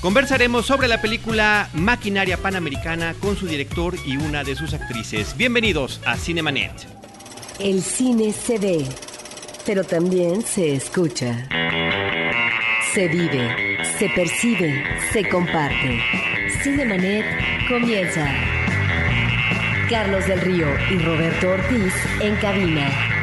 Conversaremos sobre la película Maquinaria Panamericana con su director y una de sus actrices. Bienvenidos a Cinemanet. El cine se ve, pero también se escucha. Se vive, se percibe, se comparte. Cinemanet comienza. Carlos del Río y Roberto Ortiz en cabina.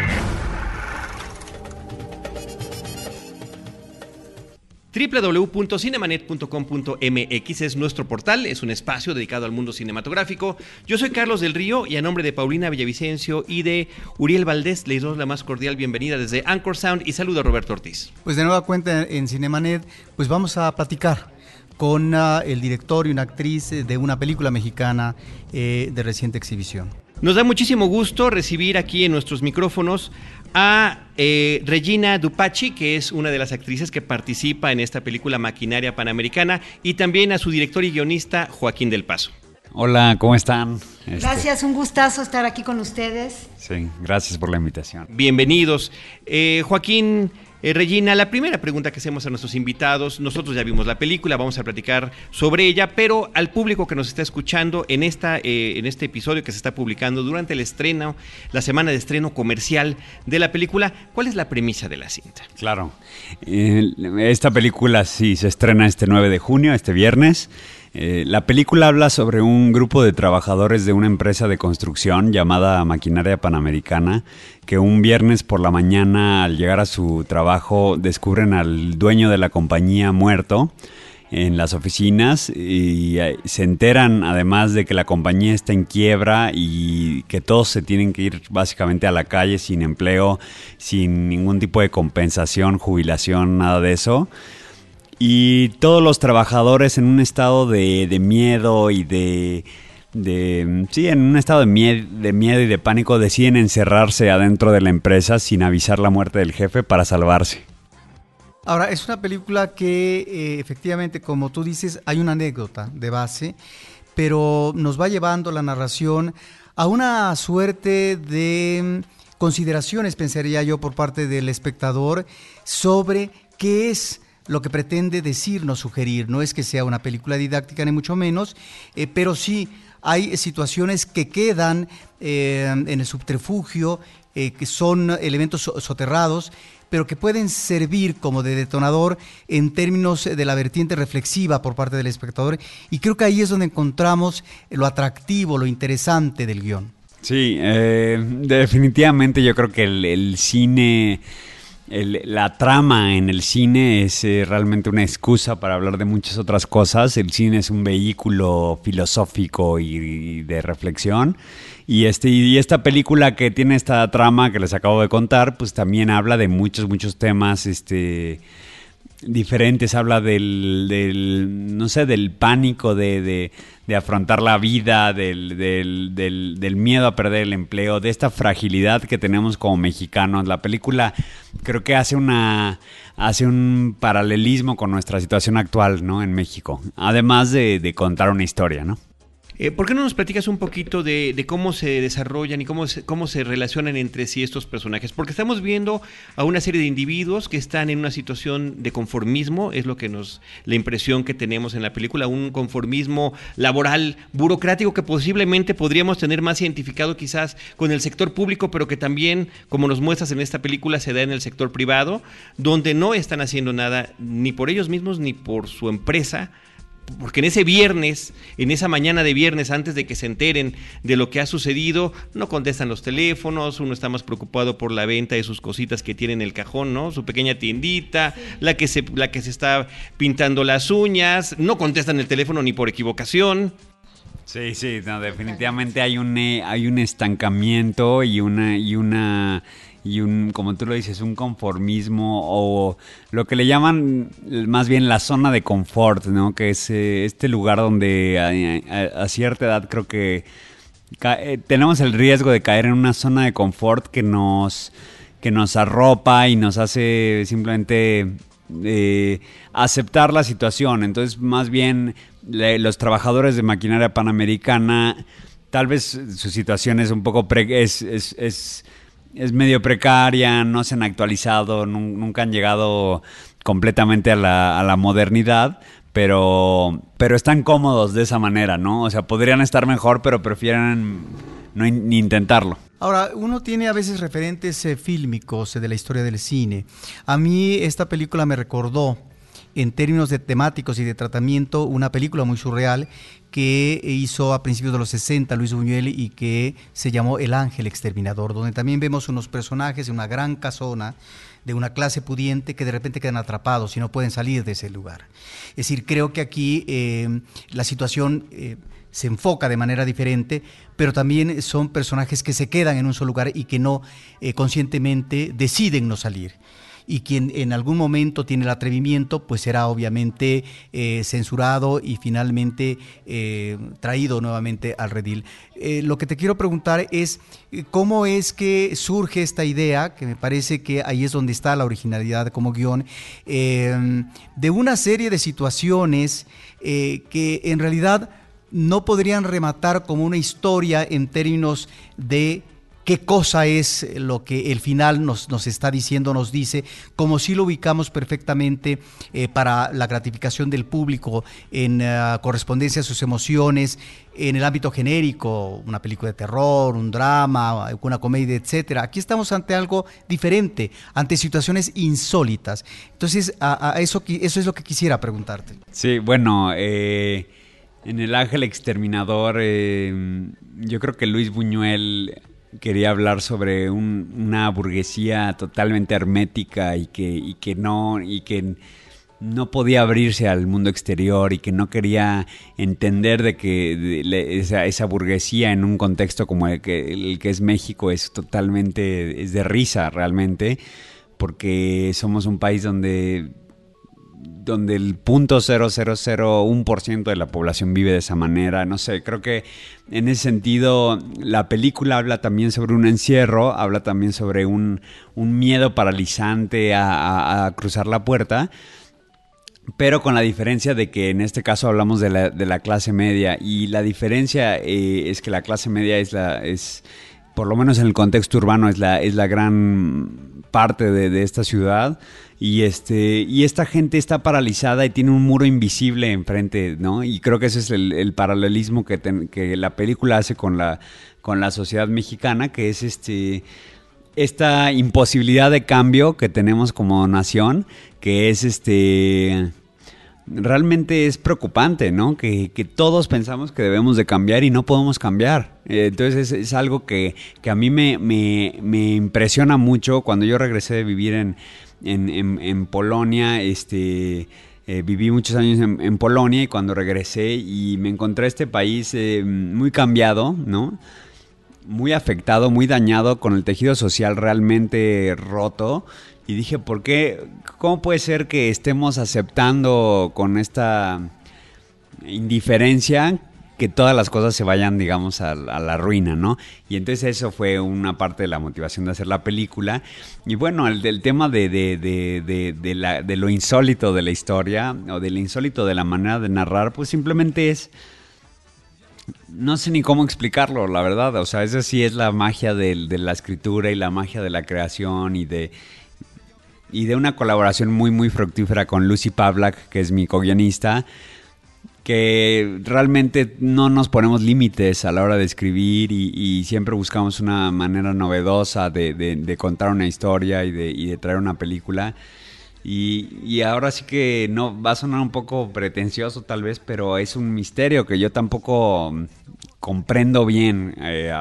www.cinemanet.com.mx es nuestro portal, es un espacio dedicado al mundo cinematográfico. Yo soy Carlos del Río y a nombre de Paulina Villavicencio y de Uriel Valdés les doy la más cordial bienvenida desde Anchor Sound y saludo a Roberto Ortiz. Pues de nueva cuenta en Cinemanet, pues vamos a platicar con uh, el director y una actriz de una película mexicana eh, de reciente exhibición. Nos da muchísimo gusto recibir aquí en nuestros micrófonos a eh, Regina Dupachi, que es una de las actrices que participa en esta película Maquinaria Panamericana, y también a su director y guionista Joaquín del Paso. Hola, ¿cómo están? Este, gracias, un gustazo estar aquí con ustedes. Sí, gracias por la invitación. Bienvenidos. Eh, Joaquín, eh, Regina, la primera pregunta que hacemos a nuestros invitados, nosotros ya vimos la película, vamos a platicar sobre ella, pero al público que nos está escuchando en, esta, eh, en este episodio que se está publicando durante el estreno, la semana de estreno comercial de la película, ¿cuál es la premisa de la cinta? Claro, esta película sí se estrena este 9 de junio, este viernes. Eh, la película habla sobre un grupo de trabajadores de una empresa de construcción llamada Maquinaria Panamericana que un viernes por la mañana al llegar a su trabajo descubren al dueño de la compañía muerto en las oficinas y eh, se enteran además de que la compañía está en quiebra y que todos se tienen que ir básicamente a la calle sin empleo, sin ningún tipo de compensación, jubilación, nada de eso y todos los trabajadores en un estado de, miedo y de, sí, en un estado de, de miedo y de pánico deciden encerrarse adentro de la empresa sin avisar la muerte del jefe para salvarse. Ahora, es una película que eh, efectivamente, como tú dices, hay una anécdota de base, pero nos va llevando la narración a una suerte de consideraciones, pensaría yo, por parte del espectador sobre qué es lo que pretende decirnos, sugerir. No es que sea una película didáctica, ni mucho menos, eh, pero sí hay situaciones que quedan eh, en el subterfugio, eh, que son elementos soterrados, pero que pueden servir como de detonador en términos de la vertiente reflexiva por parte del espectador. Y creo que ahí es donde encontramos lo atractivo, lo interesante del guion. Sí, definitivamente yo creo que el cine la trama en el cine es eh, realmente una excusa para hablar de muchas otras cosas. El cine es un vehículo filosófico y, de reflexión. Y, este, y esta película que tiene esta trama que les acabo de contar, pues también habla de muchos, muchos temas este, diferentes. Habla del, del no sé, del pánico de de afrontar la vida, del, del, del, miedo a perder el empleo, de esta fragilidad que tenemos como mexicanos. La película creo que hace una hace un paralelismo con nuestra situación actual, ¿no? En México. Además de, de contar una historia, ¿no? Eh, ¿Por qué no nos platicas un poquito de, cómo se desarrollan y cómo se, cómo se relacionan entre sí estos personajes? Porque estamos viendo a una serie de individuos que están en una situación de conformismo, es lo que nos, la impresión que tenemos en la película, un conformismo laboral, burocrático que posiblemente podríamos tener más identificado quizás con el sector público, pero que también, como nos muestras en esta película, se da en el sector privado, donde no están haciendo nada ni por ellos mismos ni por su empresa porque en ese viernes, en esa mañana de viernes, antes de que se enteren de lo que ha sucedido, no contestan los teléfonos, uno está más preocupado por la venta de sus cositas que tiene en el cajón, ¿no? Su pequeña tiendita, la que se, la que se está pintando las uñas, no contestan el teléfono ni por equivocación. Sí, sí, definitivamente hay un, eh, hay un estancamiento y una, y una y un, como tú lo dices, un conformismo o lo que le llaman más bien la zona de confort, ¿no? Que es eh, este lugar donde a, cierta edad creo que eh, tenemos el riesgo de caer en una zona de confort que nos, que nos arropa y nos hace simplemente eh, aceptar la situación. Entonces, más bien, los trabajadores de maquinaria panamericana, tal vez su situación es un poco... Pre medio precaria, no se han actualizado, nunca han llegado completamente a la, a la modernidad, pero, pero están cómodos de esa manera, ¿no? O sea, podrían estar mejor, pero prefieren no ni intentarlo. Ahora, uno tiene a veces referentes eh, fílmicos eh, de la historia del cine. A mí esta película me recordó en términos de temáticos y de tratamiento, una película muy surreal que hizo a principios de los 60 Luis Buñuel y que se llamó El Ángel Exterminador, donde también vemos unos personajes en una gran casona de una clase pudiente que de repente quedan atrapados y no pueden salir de ese lugar. Es decir, creo que aquí eh, la situación eh, se enfoca de manera diferente, pero también son personajes que se quedan en un solo lugar y que no eh, conscientemente deciden no salir y quien en algún momento tiene el atrevimiento, pues será obviamente censurado y finalmente traído nuevamente al redil. lo que te quiero preguntar es cómo es que surge esta idea, que me parece que ahí es donde está la originalidad como guion, de una serie de situaciones que en realidad no podrían rematar como una historia en términos de qué cosa es lo que el final nos, nos está diciendo, nos dice, como si lo ubicamos perfectamente eh, para la gratificación del público en eh, correspondencia a sus emociones, en el ámbito genérico, una película de terror, un drama, una comedia, etcétera. Aquí estamos ante algo diferente, ante situaciones insólitas. Entonces, a, eso, eso es lo que quisiera preguntarte. Sí, bueno, eh en El Ángel Exterminador, yo creo que Luis Buñuel quería hablar sobre una burguesía totalmente hermética y que, y que no y que no podía abrirse al mundo exterior y que no quería entender de que esa, burguesía en un contexto como el que, el que es México es totalmente es de risa realmente porque somos un país donde donde el punto ciento de la población vive de esa manera. No sé, creo que en ese sentido la película habla también sobre un encierro, habla también sobre un, miedo paralizante a, cruzar la puerta. Pero con la diferencia de que en este caso hablamos de la, clase media y la diferencia eh, es que la clase media es la, es, por lo menos en el contexto urbano, es la, es la gran parte de, de esta ciudad y este y esta gente está paralizada y tiene un muro invisible enfrente, ¿no? Y creo que ese es el, paralelismo que, que la película hace con la con la sociedad mexicana, que es este esta imposibilidad de cambio que tenemos como nación, que es este realmente es preocupante, ¿no? Que, todos pensamos que debemos de cambiar y no podemos cambiar. Eh, entonces es, algo que, a mí me, me, impresiona mucho cuando yo regresé de vivir en, en, Polonia, este... Eh, viví muchos años en, Polonia y cuando regresé y me encontré este país eh, muy cambiado, ¿no? Muy afectado, muy dañado, con el tejido social realmente roto. Y dije, ¿por qué? ¿Cómo puede ser que estemos aceptando con esta indiferencia que todas las cosas se vayan, digamos, a, la ruina, ¿no? Y entonces eso fue una parte de la motivación de hacer la película. Y bueno, el, tema de, lo insólito de la historia, o de lo insólito de la manera de narrar, pues simplemente es... No sé ni cómo explicarlo, la verdad. O sea, eso sí es la magia de, la escritura y la magia de la creación y de, y de una colaboración muy, muy fructífera con Lucy Pavlak, que es mi co-guionista que realmente no nos ponemos límites a la hora de escribir y, siempre buscamos una manera novedosa de, contar una historia y de, traer una película. Y, ahora sí que no va a sonar un poco pretencioso tal vez, pero es un misterio que yo tampoco comprendo bien eh,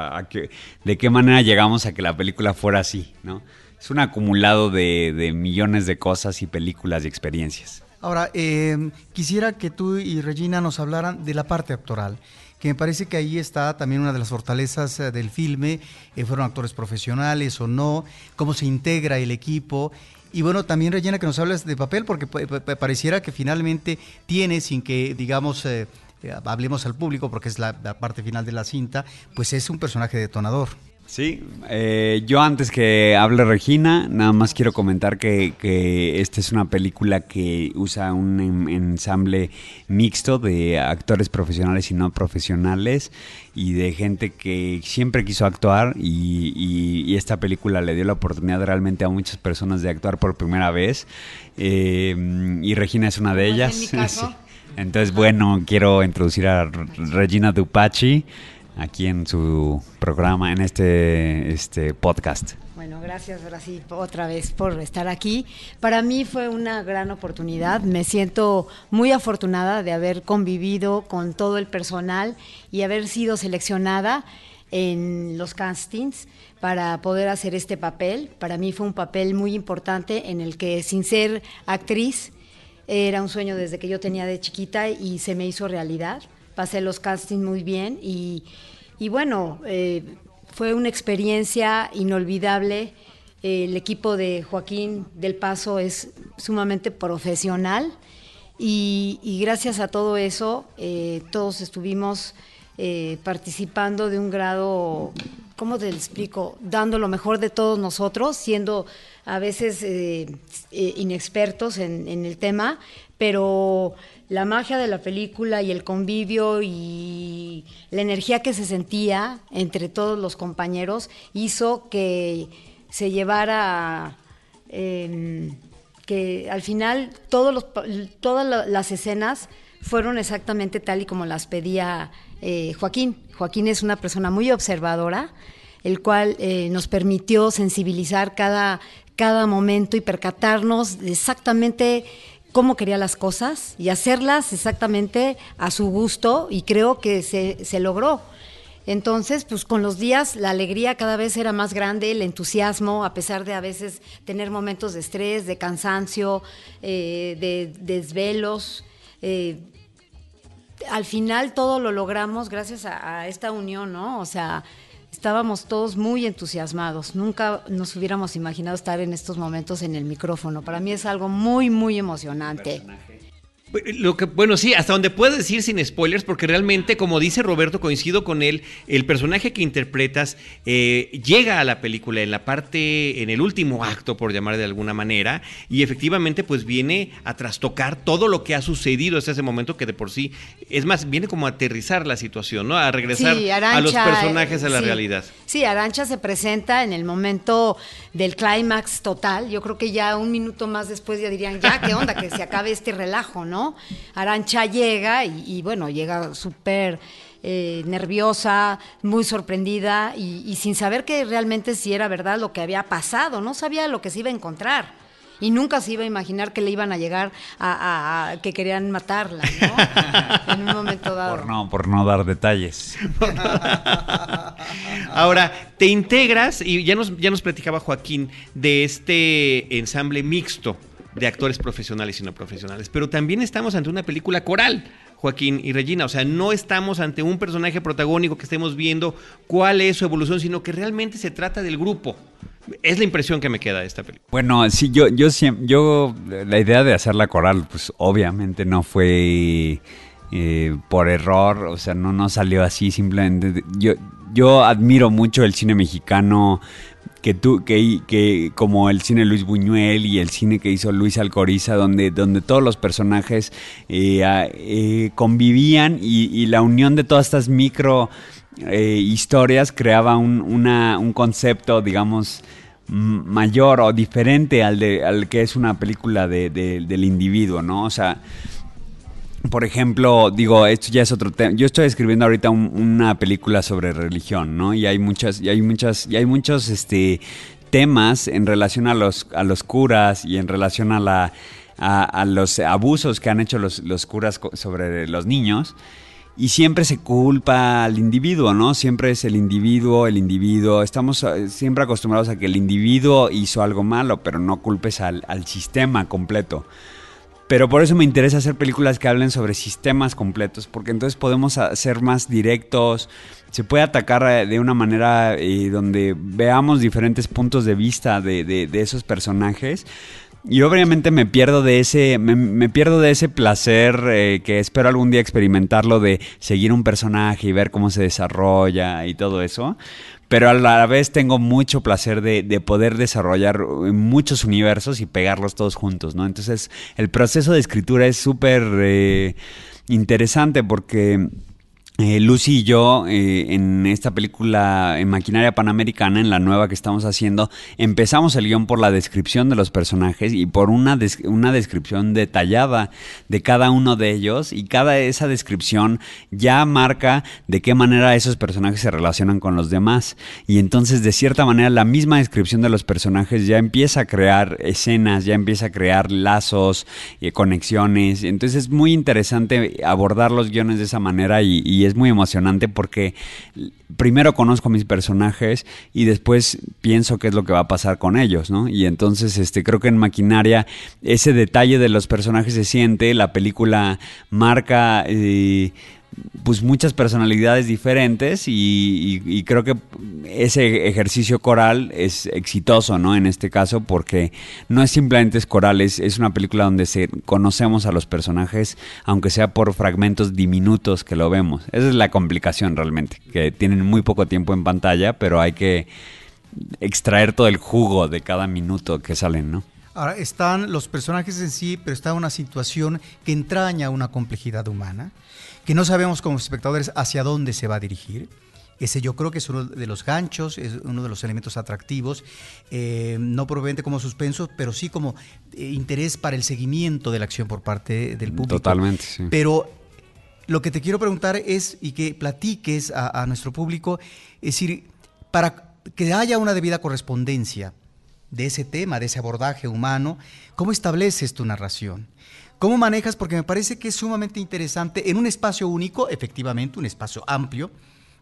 de qué manera llegamos a que la película fuera así, ¿no? Es un acumulado de millones de cosas y películas y experiencias. Ahora, eh, quisiera que tú y Regina nos hablaran de la parte actoral, que me parece que ahí está también una de las fortalezas eh, del filme, eh, fueron actores profesionales o no, cómo se integra el equipo. Y bueno, también Regina, que nos hablas de papel, porque pareciera que finalmente tiene, sin que, digamos, hablemos al público, porque es la parte final de la cinta, pues es un personaje detonador. Sí, eh, yo antes que hable Regina, nada más quiero comentar que, esta es una película que usa un ensamble mixto de actores profesionales y no profesionales y de gente que siempre quiso actuar y, esta película le dio la oportunidad realmente a muchas personas de actuar por primera vez eh, y Regina es una de ellas. Entonces, bueno, quiero introducir a Regina Dupachi aquí en su programa, en este, este podcast. Bueno, gracias Brasil otra vez por estar aquí. Para mí fue una gran oportunidad. Me siento muy afortunada de haber convivido con todo el personal y haber sido seleccionada en los castings para poder hacer este papel. Para mí fue un papel muy importante en el que sin ser actriz era un sueño desde que yo tenía de chiquita y se me hizo realidad. Pasé los castings muy bien y, bueno, eh, fue una experiencia inolvidable. El equipo de Joaquín del Paso es sumamente profesional y, gracias a todo eso eh, todos estuvimos eh, participando de un grado, ¿cómo te explico? Dando lo mejor de todos nosotros, siendo a veces eh, eh, inexpertos en, el tema, pero la magia de la película y el convivio y la energía que se sentía entre todos los compañeros hizo que se llevara, em, que al final todos todas las escenas fueron exactamente tal y como las pedía eh, Joaquín. Joaquín es una persona muy observadora, el cual nos permitió sensibilizar cada, cada momento y percatarnos exactamente cómo quería las cosas y hacerlas exactamente a su gusto y creo que se, logró. Entonces, pues con los días la alegría cada vez era más grande, el entusiasmo, a pesar de a veces tener momentos de estrés, de cansancio, eh, de, desvelos. Eh, al final todo lo logramos gracias a, a, esta unión, ¿no? O sea, estábamos todos muy entusiasmados. Nunca nos hubiéramos imaginado estar en estos momentos en el micrófono. Para mí es algo muy, muy emocionante. Lo que, bueno, sí, hasta donde puedo decir sin spoilers, porque realmente, como dice Roberto, coincido con él, el personaje que interpretas eh, llega a la película en la parte, en el último acto, por llamar de alguna manera, y efectivamente, pues viene a trastocar todo lo que ha sucedido hasta ese momento, que de por sí, es más, viene como a aterrizar la situación, ¿no? A regresar a los personajes a la realidad. Sí, Arancha se presenta en el momento del clímax total. Yo creo que ya un minuto más después ya dirían, ya, ¿qué onda? Que se acabe este relajo, ¿no? Arancha llega y, bueno, llega súper eh, nerviosa, muy sorprendida y, sin saber que realmente si era verdad lo que había pasado, no sabía lo que se iba a encontrar. Y nunca se iba a imaginar que le iban a llegar a, que querían matarla, ¿no? en un momento dado. Por no, por no dar detalles. Ahora, te integras, y ya nos, ya nos platicaba Joaquín, de este ensamble mixto de actores profesionales y no profesionales. Pero también estamos ante una película coral, Joaquín y Regina. O sea, no estamos ante un personaje protagónico que estemos viendo cuál es su evolución, sino que realmente se trata del grupo. Es la impresión que me queda de esta película. Bueno, sí, yo, yo, la idea de hacerla coral, pues obviamente no fue eh, por error, o sea, no, no salió así, simplemente. Yo, yo admiro mucho el cine mexicano que tú, que, que como el cine Luis Buñuel y el cine que hizo Luis Alcoriza, donde, donde todos los personajes eh, eh, convivían y, la unión de todas estas micro eh, historias creaba un, un concepto, digamos, mayor o diferente al, de, al que es una película de, del individuo, ¿no? O sea, por ejemplo, digo, esto ya es otro tema. Yo estoy escribiendo ahorita una película sobre religión, ¿no? Y hay muchas, y hay muchas, y hay muchos este, temas en relación a los, a los curas y en relación a la los abusos que han hecho los, los curas sobre los niños. Y siempre se culpa al individuo, ¿no? Siempre es el individuo, el individuo. Estamos eh, siempre acostumbrados a que el individuo hizo algo malo, pero no culpes al sistema completo. Pero por eso me interesa hacer películas que hablen sobre sistemas completos, porque entonces podemos ser más directos, se puede atacar eh, de una manera eh, donde veamos diferentes puntos de vista de, esos personajes. Y obviamente me pierdo de ese, me, pierdo de ese placer eh, que espero algún día experimentarlo de seguir un personaje y ver cómo se desarrolla y todo eso pero a la vez tengo mucho placer de, poder desarrollar muchos universos y pegarlos todos juntos, ¿no? Entonces el proceso de escritura es súper eh, interesante porque eh, Lucy y yo eh, en esta película en Maquinaria Panamericana, en la nueva que estamos haciendo, empezamos el guion por la descripción de los personajes y por una, una descripción detallada de cada uno de ellos y cada esa descripción ya marca de qué manera esos personajes se relacionan con los demás. Y entonces de cierta manera la misma descripción de los personajes ya empieza a crear escenas, ya empieza a crear lazos, eh, conexiones, entonces es muy interesante abordar los guiones de esa manera y es muy emocionante porque primero conozco a mis personajes y después pienso qué es lo que va a pasar con ellos, ¿no? Y entonces este creo que en Maquinaria ese detalle de los personajes se siente, la película marca eh, pues muchas personalidades diferentes y, creo que ese ejercicio coral es exitoso, ¿no? En este caso porque no es simplemente coral, es, es una película donde se conocemos a los personajes, aunque sea por fragmentos diminutos que lo vemos. Esa es la complicación realmente, que tienen muy poco tiempo en pantalla, pero hay que extraer todo el jugo de cada minuto que salen, ¿no? Ahora, están los personajes en sí, pero está una situación que entraña una complejidad humana que no sabemos como espectadores hacia dónde se va a dirigir. Ese yo creo que es uno de los ganchos, es uno de los elementos atractivos, eh, no probablemente como suspenso, pero sí como eh, interés para el seguimiento de la acción por parte del público. Totalmente, sí. Pero lo que te quiero preguntar es, y que platiques a, a nuestro público, es decir, para que haya una debida correspondencia de ese tema, de ese abordaje humano, ¿cómo estableces tu narración? ¿Cómo manejas? Porque me parece que es sumamente interesante en un espacio único, efectivamente, un espacio amplio,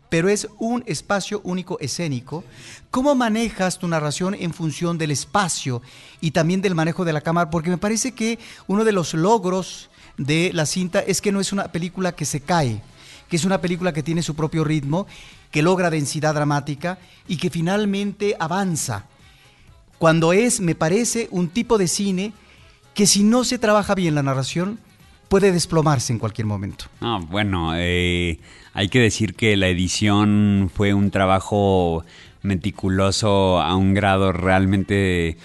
pero es un espacio único escénico. ¿Cómo manejas tu narración en función del espacio y también del manejo de la cámara? Porque me parece que uno de los logros de la cinta es que no es una película que se cae, que es una película que tiene su propio ritmo, que logra densidad dramática y que finalmente avanza. Cuando es, me parece, un tipo de cine que si no se trabaja bien la narración, puede desplomarse en cualquier momento. Ah, bueno, eh, hay que decir que la edición fue un trabajo meticuloso a un grado realmente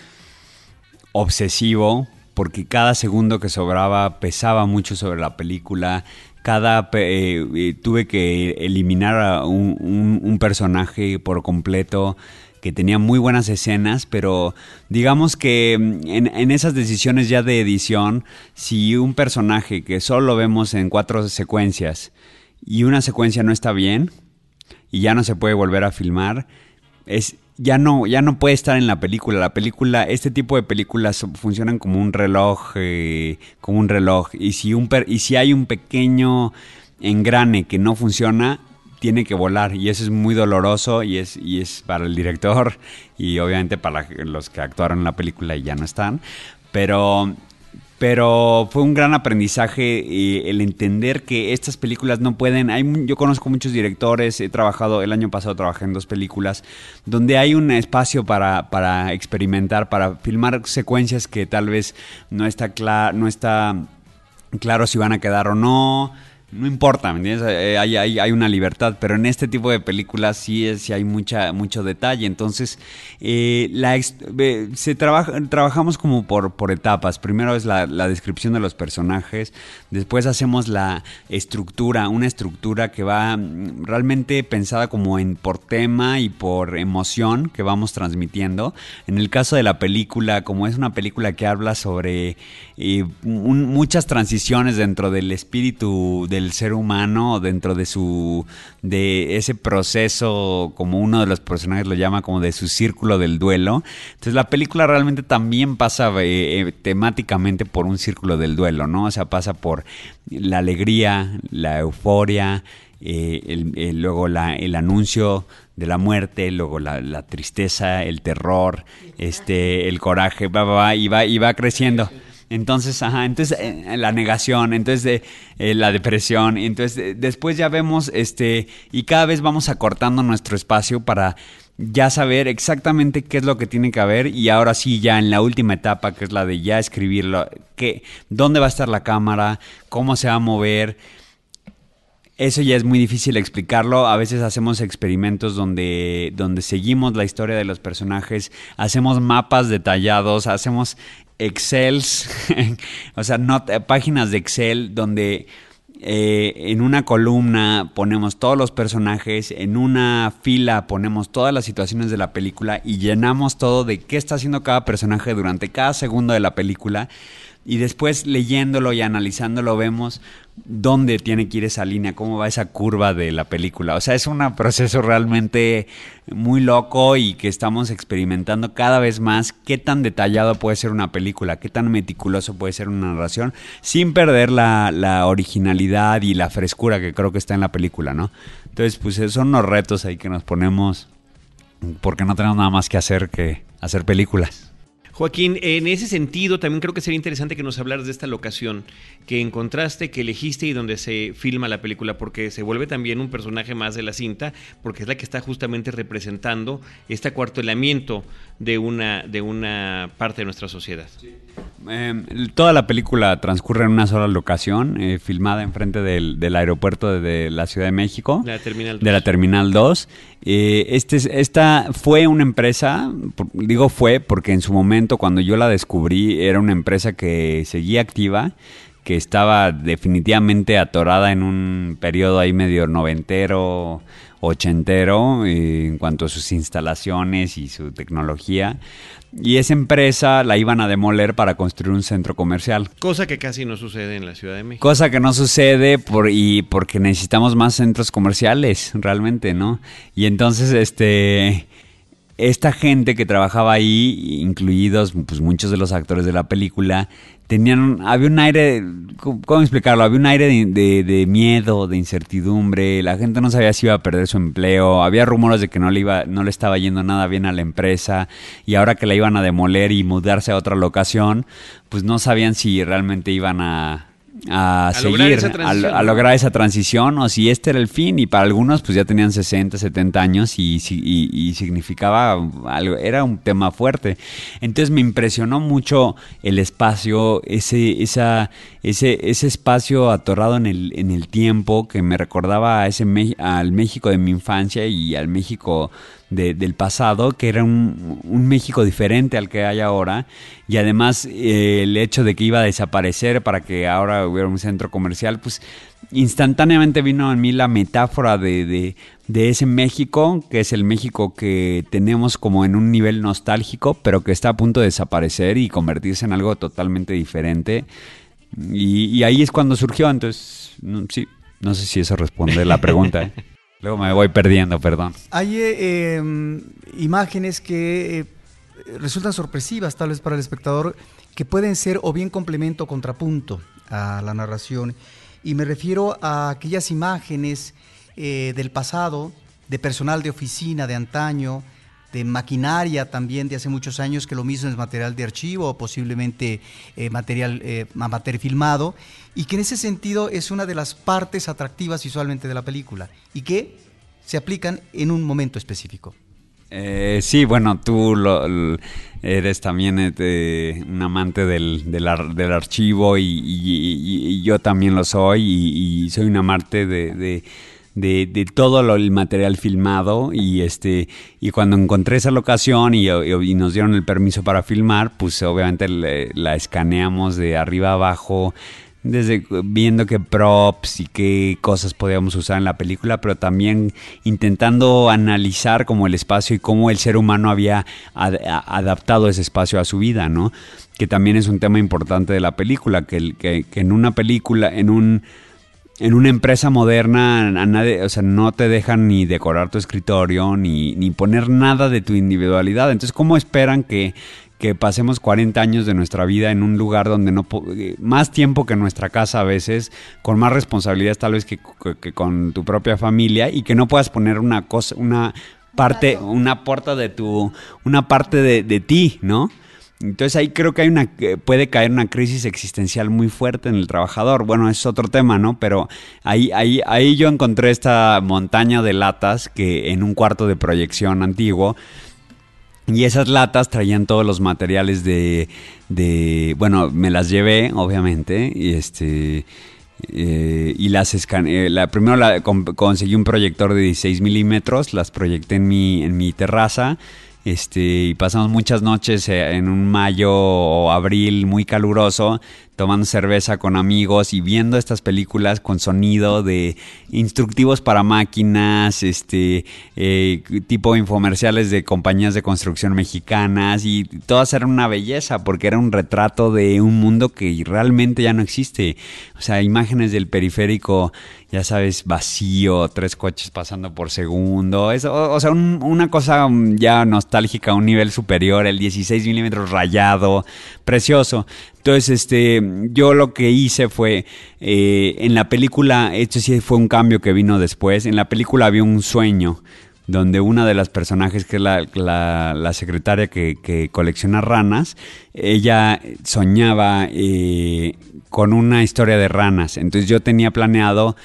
obsesivo, porque cada segundo que sobraba pesaba mucho sobre la película. Cada eh, eh, tuve que eliminar a un personaje por completo que tenía muy buenas escenas, pero digamos que mm, en, esas decisiones ya de edición, si un personaje que solo vemos en cuatro secuencias y una secuencia no está bien y ya no se puede volver a filmar, es ya no, ya no puede estar en la película. La película, este tipo de películas funcionan como un reloj, eh, como un reloj. Y si, un y si hay un pequeño engrane que no funciona, tiene que volar y eso es muy doloroso y es, y es para el director y obviamente para los que actuaron en la película y ya no están. Pero, pero fue un gran aprendizaje y el entender que estas películas no pueden. Hay, yo conozco muchos directores, he trabajado, el año pasado trabajé en dos películas, donde hay un espacio para, para experimentar, para filmar secuencias que tal vez no está, no está claro si van a quedar o no no importa, ¿me entiendes? Eh, hay, hay, una libertad, pero en este tipo de películas sí, es, sí hay mucha, mucho detalle. Entonces, eh, la, se trabaja, trabajamos como por, por etapas. Primero es la, la, descripción de los personajes, después hacemos la estructura, una estructura que va mm, realmente pensada como en por tema y por emoción que vamos transmitiendo. En el caso de la película, como es una película que habla sobre eh, muchas transiciones dentro del espíritu del ser humano dentro de su de ese proceso como uno de los personajes lo llama como de su círculo del duelo. Entonces la película realmente también pasa eh, eh, temáticamente por un círculo del duelo no o sea pasa por la alegría la euforia eh, luego la, el anuncio de la muerte, luego la, tristeza, el terror, este, el coraje, va, va, y va, y va creciendo. Entonces, ajá, entonces eh, la negación, entonces eh, la depresión, entonces eh, después ya vemos, este, y cada vez vamos acortando nuestro espacio para ya saber exactamente qué es lo que tiene que haber y ahora sí ya en la última etapa que es la de ya escribirlo, que, dónde va a estar la cámara, cómo se va a mover, eso ya es muy difícil explicarlo. A veces hacemos experimentos donde, donde seguimos la historia de los personajes, hacemos mapas detallados, hacemos Excels, o sea, páginas de Excel donde eh, en una columna ponemos todos los personajes, en una fila ponemos todas las situaciones de la película y llenamos todo de qué está haciendo cada personaje durante cada segundo de la película y después leyéndolo y analizándolo vemos dónde tiene que ir esa línea, cómo va esa curva de la película. O sea, es un proceso realmente muy loco y que estamos experimentando cada vez más qué tan detallado puede ser una película, qué tan meticuloso puede ser una narración, sin perder la, la originalidad y la frescura que creo que está en la película, ¿no? Entonces, pues son unos retos ahí que nos ponemos porque no tenemos nada más que hacer que hacer películas. Joaquín, en ese sentido también creo que sería interesante que nos hablaras de esta locación que encontraste, que elegiste y donde se filma la película, porque se vuelve también un personaje más de la cinta, porque es la que está justamente representando este acuartelamiento de una, de una parte de nuestra sociedad. Eh, toda la película transcurre en una sola locación, eh, filmada enfrente del, del aeropuerto de, la Ciudad de México, la Terminal 2. de la Terminal 2. Eh, este, esta fue una empresa, digo fue porque en su momento cuando yo la descubrí era una empresa que seguía activa, que estaba definitivamente atorada en un periodo ahí medio noventero, ochentero en cuanto a sus instalaciones y su tecnología. Y esa empresa la iban a demoler para construir un centro comercial. Cosa que casi no sucede en la Ciudad de México. Cosa que no sucede por, y porque necesitamos más centros comerciales, realmente, ¿no? Y entonces, este, esta gente que trabajaba ahí, incluidos pues, muchos de los actores de la película, tenían, había un aire, ¿cómo explicarlo? Había un aire de, de, miedo, de incertidumbre, la gente no sabía si iba a perder su empleo, había rumores de que no le iba, no le estaba yendo nada bien a la empresa, y ahora que la iban a demoler y mudarse a otra locación, pues no sabían si realmente iban a, a, seguir, a, lograr esa transición, o si este era el fin, y para algunos pues ya tenían 60, 70 años y, y, significaba algo, era un tema fuerte. Entonces me impresionó mucho el espacio, ese, esa, ese, ese espacio atorrado en el, en el tiempo que me recordaba a ese al México de mi infancia y al México del pasado, que era un, México diferente al que hay ahora, y además eh, el hecho de que iba a desaparecer para que ahora hubiera un centro comercial, pues instantáneamente vino a mí la metáfora de, de, ese México, que es el México que tenemos como en un nivel nostálgico, pero que está a punto de desaparecer y convertirse en algo totalmente diferente. Y, ahí es cuando surgió, entonces, sí, no sé si eso responde la pregunta. ¿eh? Luego me voy perdiendo, perdón. Hay eh, em, imágenes que eh, resultan sorpresivas tal vez para el espectador, que pueden ser o bien complemento o contrapunto a la narración. Y me refiero a aquellas imágenes eh, del pasado, de personal de oficina de antaño, de maquinaria también de hace muchos años, que lo mismo es material de archivo o posiblemente material amateur filmado, y que en ese sentido es una de las partes atractivas visualmente de la película y que se aplican en un momento específico. Eh, sí, bueno, tú eres también este, un amante del, del, archivo y, yo también lo soy y, soy un amante de, todo el material filmado y este y cuando encontré esa locación y, nos dieron el permiso para filmar, pues obviamente la escaneamos de arriba abajo desde viendo qué props y qué cosas podíamos usar en la película, pero también intentando analizar como el espacio y cómo el ser humano había adaptado ese espacio a su vida, ¿no? Que también es un tema importante de la película, que, que, en una película, en un en una empresa moderna a nadie, o sea, no te dejan ni decorar tu escritorio ni, ni poner nada de tu individualidad. Entonces, ¿cómo esperan que que pasemos 40 años de nuestra vida en un lugar donde no eh, más tiempo que en nuestra casa a veces, con más responsabilidades tal vez que, con tu propia familia y que no puedas poner una cosa, una parte, una puerta de tu, una parte de, ti, ¿no? Entonces ahí creo que hay una puede caer una crisis existencial muy fuerte en el trabajador. Bueno, es otro tema, ¿no? Pero ahí, ahí, ahí yo encontré esta montaña de latas que en un cuarto de proyección antiguo y esas latas traían todos los materiales de, de bueno, me las llevé, obviamente, y este... Eh, y las escaneé. La, primero conseguí un proyector de 16 milímetros, las proyecté en mi, en mi terraza este, y pasamos muchas noches eh, en un mayo o abril muy caluroso tomando cerveza con amigos y viendo estas películas con sonido de instructivos para máquinas, este eh, tipo infomerciales de compañías de construcción mexicanas y todas eran una belleza porque era un retrato de un mundo que realmente ya no existe. O sea, imágenes del periférico, ya sabes, vacío, tres coches pasando por segundo, eso, o, sea, una cosa ya nostálgica un nivel superior, el 16 milímetros rayado, precioso. Entonces, este, yo lo que hice fue, eh, en la película, esto sí fue un cambio que vino después, en la película había un sueño donde una de las personajes, que es la, la, secretaria que, colecciona ranas, ella soñaba eh, con una historia de ranas. Entonces yo tenía planeado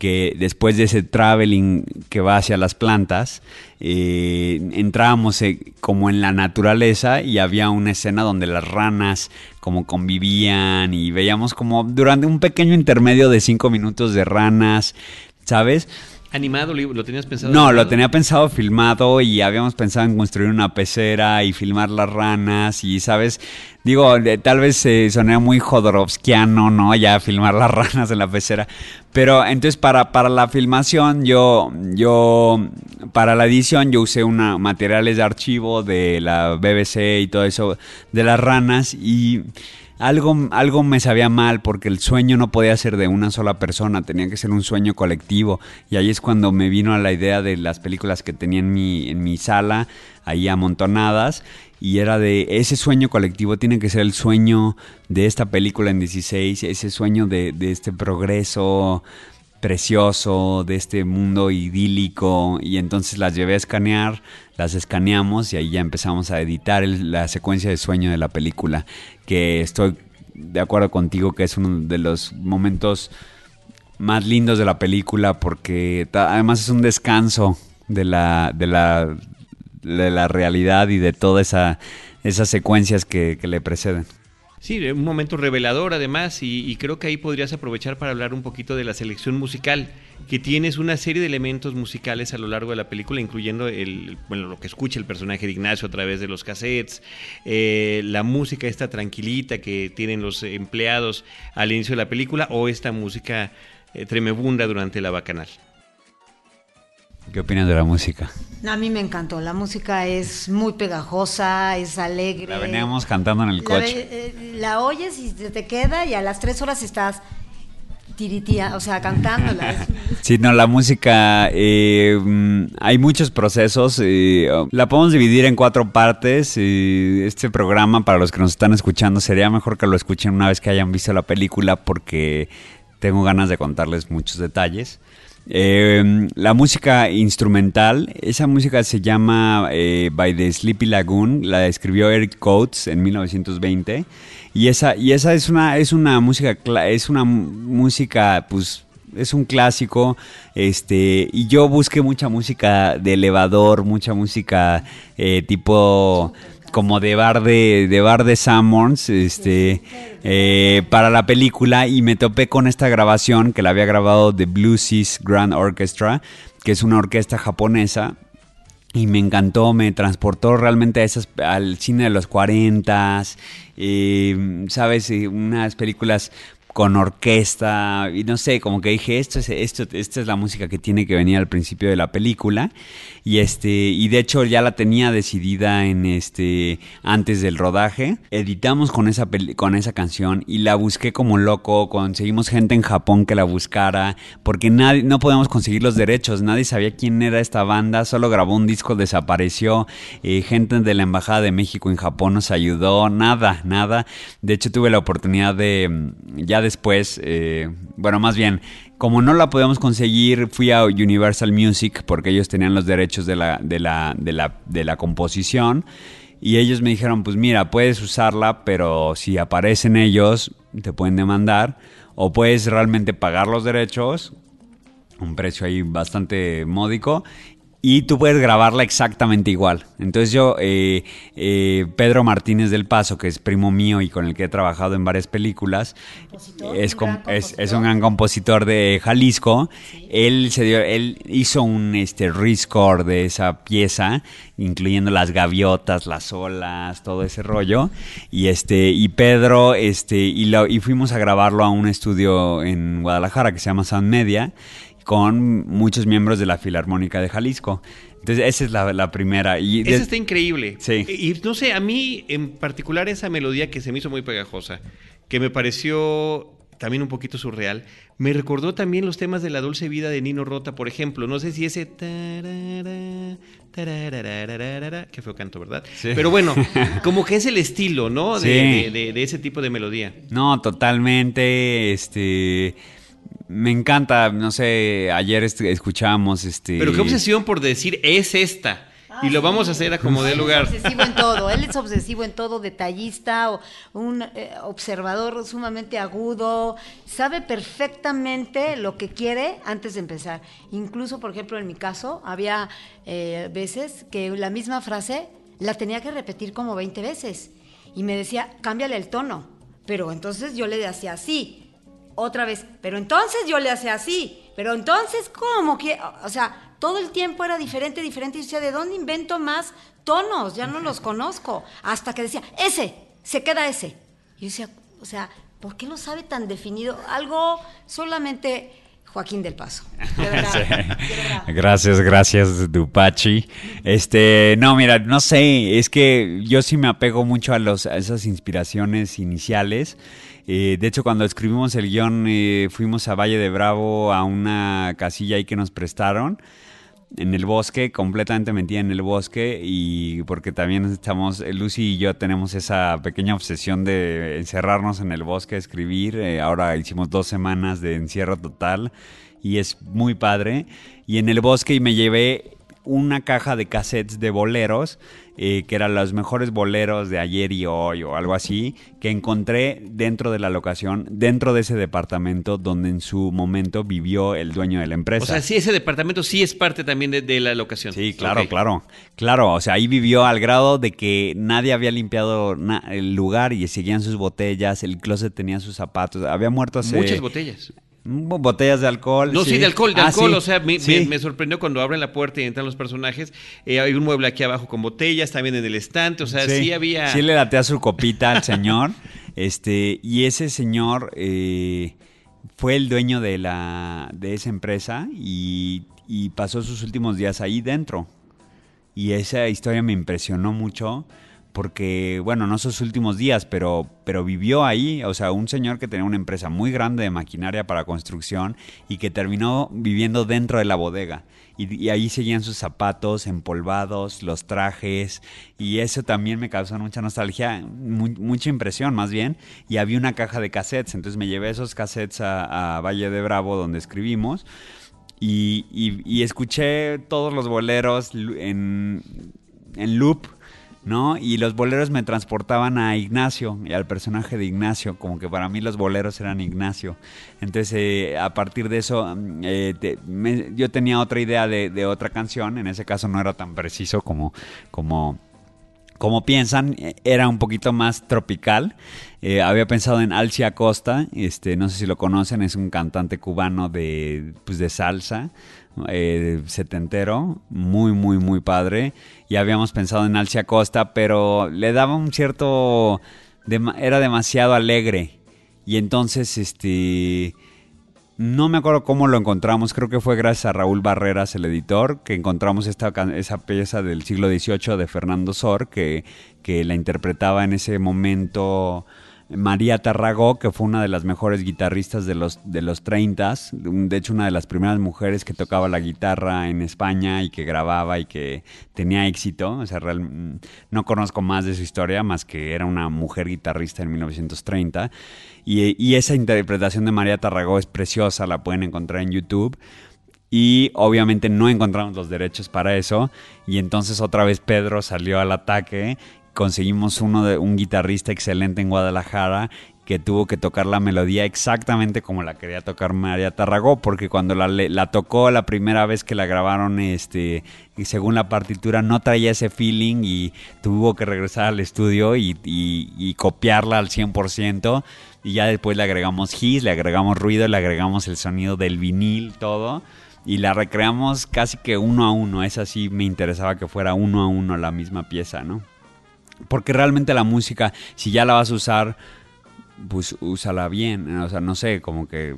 que después de ese traveling que va hacia las plantas, eh, entrábamos eh, como en la naturaleza y había una escena donde las ranas como convivían y veíamos como durante un pequeño intermedio de cinco minutos de ranas, ¿sabes? ¿Animado lo tenías pensado? No, lo tenía pensado filmado y habíamos pensado en construir una pecera y filmar las ranas y, ¿sabes? Digo, tal vez se sonía muy Jodorowskiano, ¿no? Ya filmar las ranas en la pecera. Pero entonces para, para la filmación, yo, yo, para la edición, yo usé una, materiales de archivo de la BBC y todo eso de las ranas y algo, algo me sabía mal porque el sueño no podía ser de una sola persona, tenía que ser un sueño colectivo. Y ahí es cuando me vino a la idea de las películas que tenía en mi, en mi sala, ahí amontonadas. Y era de ese sueño colectivo tiene que ser el sueño de esta película en 16, ese sueño de, de este progreso precioso, de este mundo idílico. Y entonces las llevé a escanear las escaneamos y ahí ya empezamos a editar la secuencia de sueño de la película, que estoy de acuerdo contigo que es uno de los momentos más lindos de la película porque además es un descanso de la, de la, de la realidad y de todas esa, esas secuencias que le preceden. Sí, un momento revelador además y, creo que ahí podrías aprovechar para hablar un poquito de la selección musical, que tienes una serie de elementos musicales a lo largo de la película, incluyendo el, bueno, lo que escucha el personaje de Ignacio a través de los cassettes, eh, la música esta tranquilita que tienen los empleados al inicio de la película o esta música eh, tremebunda durante la bacanal. ¿Qué opinas de la música? A mí me encantó. La música es muy pegajosa, es alegre. La veníamos cantando en el coche. Eh, la, oyes y te queda y a las tres horas estás tiritía, o sea, cantándola. sí, no, la música, eh, mm, hay muchos procesos. Eh, la podemos dividir en cuatro partes. este programa, para los que nos están escuchando, sería mejor que lo escuchen una vez que hayan visto la película porque tengo ganas de contarles muchos detalles. Eh, la música instrumental, esa música se llama eh, By the Sleepy Lagoon, la escribió Eric Coates en 1920 y esa y esa es una es una música es una música pues es un clásico este y yo busqué mucha música de elevador mucha música eh, tipo como de bar de, de bar de Sammons, este, eh, para la película y me topé con esta grabación que la había grabado The Blue Grand Orchestra, que es una orquesta japonesa. Y me encantó, me transportó realmente a esas, al cine de los 40, eh, ¿sabes? Unas películas con orquesta y no sé, como que dije, esto es, esto, esta es la música que tiene que venir al principio de la película. Y este y de hecho ya la tenía decidida en este antes del rodaje. Editamos con esa con esa canción y la busqué como loco, conseguimos gente en Japón que la buscara porque nadie no podíamos conseguir los derechos, nadie sabía quién era esta banda, solo grabó un disco, desapareció, eh, gente de la embajada de México en Japón nos ayudó, nada, nada. De hecho tuve la oportunidad de ya después, eh, bueno, más bien, como no la podíamos conseguir, fui a Universal Music porque ellos tenían los derechos de la, de la, de la, de la composición. Y ellos me dijeron, pues mira, puedes usarla, pero si aparecen ellos, te pueden demandar. O puedes realmente pagar los derechos, un precio ahí bastante módico, y tú puedes grabarla exactamente igual. Entonces yo, eh, eh, Pedro Martínez del Paso, que es primo mío y con el que he trabajado en varias películas, es, un es, un gran compositor de Jalisco. Él se dio, él hizo un este rescore de esa pieza, incluyendo las gaviotas, las olas, todo ese rollo. Y este, y Pedro, este, y, lo, y fuimos a grabarlo a un estudio en Guadalajara que se llama Sound Media con muchos miembros de la Filarmónica de Jalisco. Entonces, esa es la, primera. Y esa está increíble. Sí. Y no sé, a mí en particular esa melodía que se me hizo muy pegajosa, que me pareció también un poquito surreal, me recordó también los temas de la dulce vida de Nino Rota, por ejemplo. No sé si ese... Qué feo canto, ¿verdad? Sí. Pero bueno, como que es el estilo, ¿no? De, de, de ese tipo de melodía. No, totalmente. Este me encanta, no sé, ayer escuchamos este... Pero qué obsesión por decir, es esta. y lo vamos a hacer a como de lugar. Él es obsesivo en todo, él es obsesivo en todo, detallista, un eh, observador sumamente agudo, sabe perfectamente lo que quiere antes de empezar. Incluso, por ejemplo, en mi caso, había eh, veces que la misma frase la tenía que repetir como 20 veces. Y me decía, cámbiale el tono. Pero entonces yo le hacía así otra vez, pero entonces yo le hacía así, pero entonces, ¿cómo que? O sea, todo el tiempo era diferente, diferente, y decía, ¿de dónde invento más tonos? Ya no los conozco. Hasta que decía, ese, se queda ese. Y yo decía, o sea, ¿por qué lo sabe tan definido? Algo solamente Joaquín del Paso. Gracias, gracias, Dupachi. Este, no, mira, no sé, es que yo sí me apego mucho a, los, a esas inspiraciones iniciales. Eh, de hecho, cuando escribimos el guion, eh, fuimos a Valle de Bravo a una casilla ahí que nos prestaron en el bosque, completamente metida en el bosque y porque también estamos, Lucy y yo tenemos esa pequeña obsesión de encerrarnos en el bosque, escribir. Eh, ahora hicimos dos semanas de encierro total y es muy padre. Y en el bosque y me llevé una caja de cassettes de boleros, eh, que eran los mejores boleros de ayer y hoy o algo así, que encontré dentro de la locación, dentro de ese departamento donde en su momento vivió el dueño de la empresa. O sea, sí, ese departamento sí es parte también de, la locación. Sí, claro, claro. Claro, o sea, ahí vivió al grado de que nadie había limpiado el lugar y seguían sus botellas, el closet tenía sus zapatos, había muerto hace... Muchas botellas. Botellas de alcohol. No, sí, de alcohol, de ah, alcohol. O sea, me, sorprendió cuando abren la puerta y entran los personajes. Eh, hay un mueble aquí abajo con botellas, también en el estante. O sea, sí, había. Sí, le a su copita al señor. este Y ese señor eh, fue el dueño de, la, de esa empresa y, y pasó sus últimos días ahí dentro. Y esa historia me impresionó mucho porque, bueno, no sus últimos días, pero, pero vivió ahí, o sea, un señor que tenía una empresa muy grande de maquinaria para construcción y que terminó viviendo dentro de la bodega. Y, ahí seguían sus zapatos empolvados, los trajes, y eso también me causó mucha nostalgia, mucha impresión más bien. Y había una caja de cassettes, entonces me llevé esos cassettes a, Valle de Bravo donde escribimos. Y, y escuché todos los boleros en, en loop ¿no? Y los boleros me transportaban a Ignacio y al personaje de Ignacio, como que para mí los boleros eran Ignacio. Entonces, eh, a partir de eso, mm, eh, yo tenía otra idea de, otra canción, en ese caso no era tan preciso como, como, como piensan, era un poquito más tropical. Eh, había pensado en Alcia Costa, este, no sé si lo conocen, es un cantante cubano de, pues, de salsa eh, setentero, muy, muy, muy padre. Y habíamos pensado en Alcia Costa, pero le daba un cierto... era demasiado alegre. Y entonces, este... No me acuerdo cómo lo encontramos, creo que fue gracias a Raúl Barreras, el editor, que encontramos esta, esa pieza del siglo XVIII de Fernando Sor, que, que la interpretaba en ese momento María Tarragó, que fue una de las mejores guitarristas de los, de los 30, de hecho una de las primeras mujeres que tocaba la guitarra en España y que grababa y que tenía éxito. O sea, no conozco más de su historia, más que era una mujer guitarrista en 1930. Y, y esa interpretación de María Tarragó es preciosa, la pueden encontrar en YouTube y obviamente no encontramos los derechos para eso y entonces otra vez Pedro salió al ataque conseguimos uno de un guitarrista excelente en Guadalajara que tuvo que tocar la melodía exactamente como la quería tocar María Tarragó, porque cuando la, la tocó la primera vez que la grabaron, este, y según la partitura no traía ese feeling y tuvo que regresar al estudio y, copiarla al 100% y ya después le agregamos hiss, le agregamos ruido, le agregamos el sonido del vinil, todo y la recreamos casi que uno a uno. Es así, me interesaba que fuera uno a uno la misma pieza, ¿no? Porque realmente la música, si ya la vas a usar, pues úsala bien. O sea, no sé, como que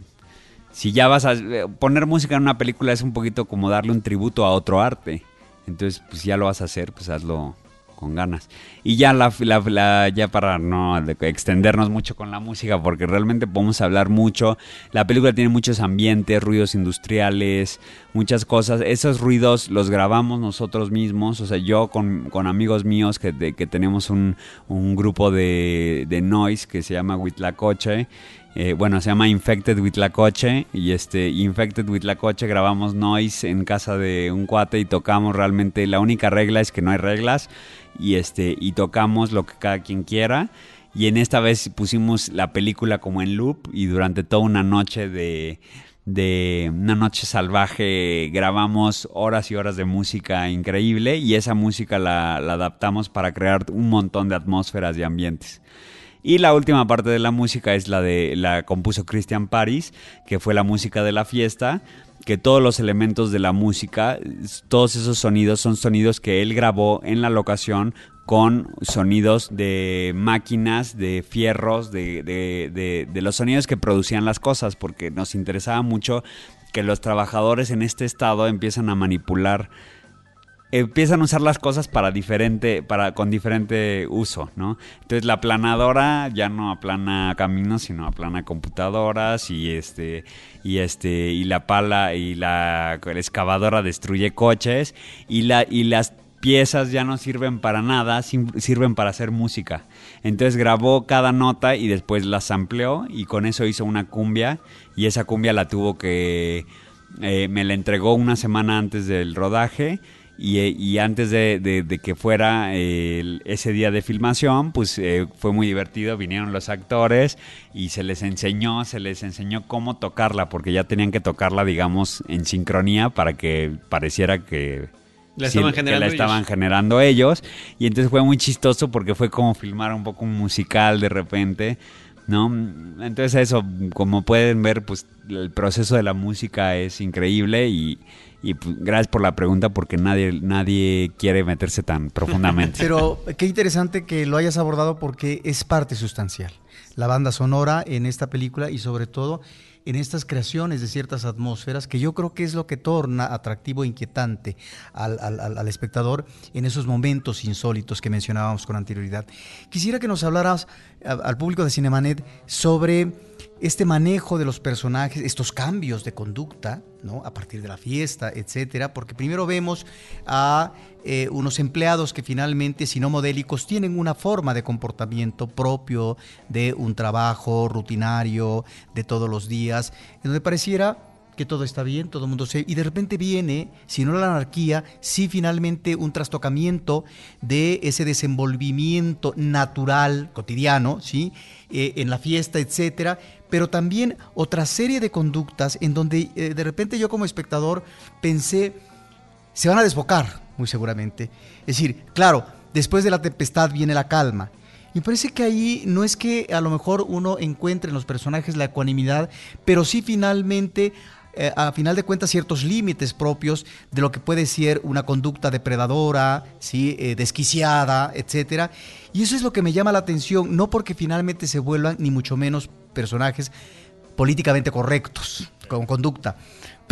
si ya vas a poner música en una película es un poquito como darle un tributo a otro arte. Entonces, pues si ya lo vas a hacer, pues hazlo con ganas. Y ya la, la, ya para no extendernos mucho con la música, porque realmente podemos hablar mucho. La película tiene muchos ambientes, ruidos industriales, muchas cosas. Esos ruidos los grabamos nosotros mismos. O sea, yo con, con amigos míos que, que tenemos un, un grupo de, de noise que se llama Huitlacoche. Eh, bueno, se llama Infected with la Coche y este Infected with la Coche grabamos Noise en casa de un cuate y tocamos realmente la única regla es que no hay reglas y este y tocamos lo que cada quien quiera y en esta vez pusimos la película como en loop y durante toda una noche de de una noche salvaje grabamos horas y horas de música increíble y esa música la, la adaptamos para crear un montón de atmósferas y ambientes. Y la última parte de la música es la de la compuso Christian Paris, que fue la música de la fiesta, que todos los elementos de la música, todos esos sonidos son sonidos que él grabó en la locación con sonidos de máquinas, de fierros, de, de, de, los sonidos que producían las cosas, porque nos interesaba mucho que los trabajadores en este estado empiezan a manipular empiezan a usar las cosas para diferente, para, con diferente uso, ¿no? Entonces la aplanadora ya no aplana caminos, sino aplana computadoras y este, y este, y la pala y la, excavadora destruye coches y la, y las piezas ya no sirven para nada, sirven para hacer música. Entonces grabó cada nota y después las amplió y con eso hizo una cumbia y esa cumbia la tuvo que... Eh, me la entregó una semana antes del rodaje y, antes de, que fuera ese día de filmación, pues eh, fue muy divertido, vinieron los actores y se les enseñó, se les enseñó cómo tocarla, porque ya tenían que tocarla, digamos, en sincronía para que pareciera que la estaban, generando, estaban generando ellos. Y entonces fue muy chistoso porque fue como filmar un poco un musical de repente. ¿No? Entonces eso, como pueden ver, pues el proceso de la música es increíble y, y pues, gracias por la pregunta porque nadie, nadie quiere meterse tan profundamente. Pero qué interesante que lo hayas abordado porque es parte sustancial. La banda sonora en esta película y sobre todo en estas creaciones de ciertas atmósferas que yo creo que es lo que torna atractivo e inquietante al, espectador en esos momentos insólitos que mencionábamos con anterioridad. Quisiera que nos hablaras al público de Cinemanet sobre este manejo de los personajes, estos cambios de conducta, ¿no? A partir de la fiesta, etcétera, porque primero vemos a eh, unos empleados que finalmente, si no modélicos, tienen una forma de comportamiento propio de un trabajo rutinario de todos los días, en donde pareciera que todo está bien, todo el mundo se... Y de repente viene, si no la anarquía, sí finalmente un trastocamiento de ese desenvolvimiento natural, cotidiano, ¿sí? Eh, en la fiesta, etcétera, pero también otra serie de conductas en donde eh, de repente yo como espectador pensé, se van a desbocar, muy seguramente. Es decir, claro, después de la tempestad viene la calma. Y parece que ahí no es que a lo mejor uno encuentre en los personajes la ecuanimidad, pero sí finalmente eh, a final de cuentas ciertos límites propios de lo que puede ser una conducta depredadora, ¿sí? Eh, desquiciada, etcétera. Y eso es lo que me llama la atención, no porque finalmente se vuelvan ni mucho menos personajes políticamente correctos con conducta,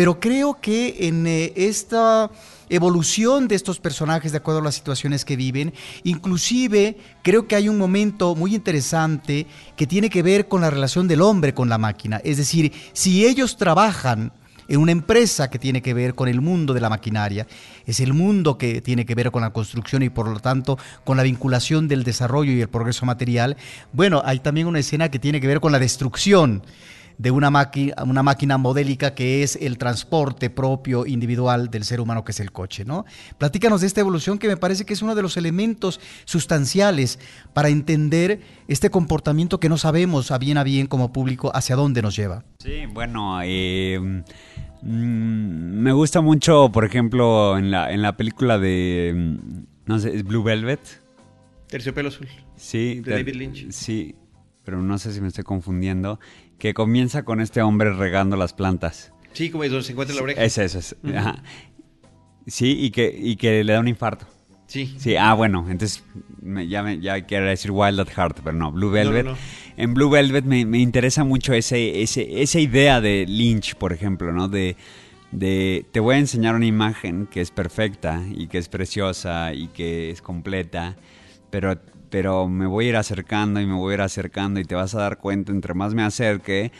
pero creo que en eh, esta evolución de estos personajes de acuerdo a las situaciones que viven. Inclusive creo que hay un momento muy interesante que tiene que ver con la relación del hombre con la máquina. Es decir, si ellos trabajan en una empresa que tiene que ver con el mundo de la maquinaria, es el mundo que tiene que ver con la construcción y por lo tanto con la vinculación del desarrollo y el progreso material. Bueno, hay también una escena que tiene que ver con la destrucción de una, una máquina modélica que es el transporte propio individual del ser humano, que es el coche. ¿no? Platícanos de esta evolución que me parece que es uno de los elementos sustanciales para entender este comportamiento que no sabemos a bien a bien como público hacia dónde nos lleva. Sí, bueno, eh, mm, me gusta mucho, por ejemplo, en la, en la película de, mm, no sé, Blue Velvet. Terciopelo azul. Sí. De David Lynch. Sí, pero no sé si me estoy confundiendo. Que comienza con este hombre regando las plantas. Sí, como es donde se encuentra la oreja. Ese, ese, ese. Ajá. Sí, y que, y que le da un infarto. Sí. Sí, ah, bueno, entonces me, ya, me, ya quiero decir Wild at Heart, pero no, Blue Velvet. No, no, no. En Blue Velvet me, me interesa mucho ese, ese, esa idea de Lynch, por ejemplo, ¿no? De, de te voy a enseñar una imagen que es perfecta y que es preciosa y que es completa, pero, pero me voy a ir acercando y me voy a ir acercando y te vas a dar cuenta entre más me acerque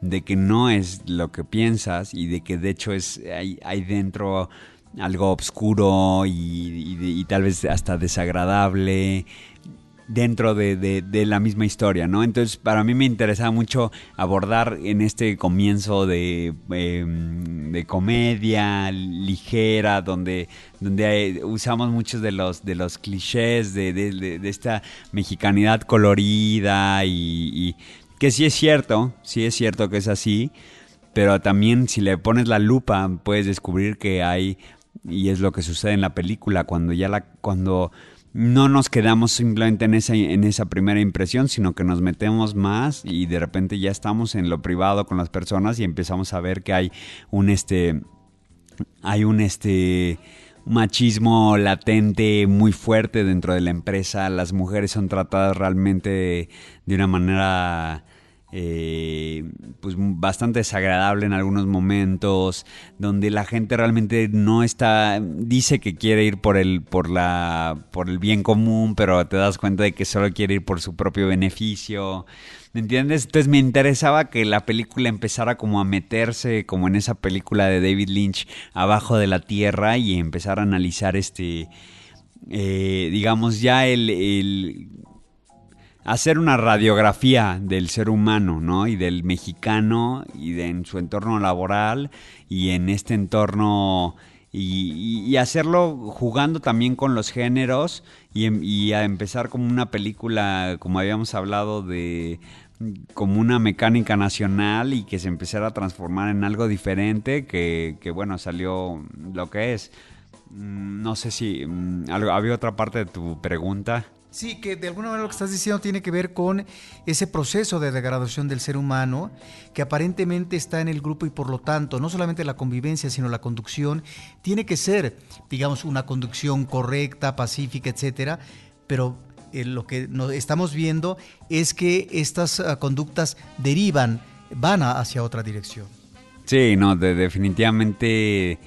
de que no es lo que piensas y de que de hecho es hay, hay dentro algo oscuro y, y- y tal vez hasta desagradable dentro de, de- la misma historia, ¿no? Entonces, para mí me interesaba mucho abordar en este comienzo de, eh, de comedia ligera, donde, donde usamos muchos de los, de los clichés de- de esta mexicanidad colorida y, y que sí es cierto, sí es cierto que es así, pero también si le pones la lupa puedes descubrir que hay y es lo que sucede en la película cuando ya la cuando no nos quedamos simplemente en esa en esa primera impresión sino que nos metemos más y de repente ya estamos en lo privado con las personas y empezamos a ver que hay un este hay un este machismo latente muy fuerte dentro de la empresa. Las mujeres son tratadas realmente de una manera eh, pues bastante desagradable en algunos momentos, donde la gente realmente no está, dice que quiere ir por el, por la, por el bien común, pero te das cuenta de que solo quiere ir por su propio beneficio. ¿Me entiendes? Entonces me interesaba que la película empezara como a meterse, como en esa película de David Lynch, abajo de la tierra y empezar a analizar este, eh, digamos, ya el, el hacer una radiografía del ser humano, ¿no? Y del mexicano y de en su entorno laboral y en este entorno y, hacerlo jugando también con los géneros y, em- y a empezar como una película, como habíamos hablado de como una mecánica nacional y que se empezara a transformar en algo diferente que, que, bueno, salió lo que es. Mm, No sé si mm, había otra parte de tu pregunta. Sí, que de alguna manera lo que estás diciendo tiene que ver con ese proceso de degradación del ser humano que aparentemente está en el grupo y por lo tanto no solamente la convivencia sino la conducción tiene que ser, digamos, una conducción correcta, pacífica, etcétera, pero eh, lo que estamos viendo es que estas ah, conductas derivan, van a- hacia otra dirección. Sí, no, de- definitivamente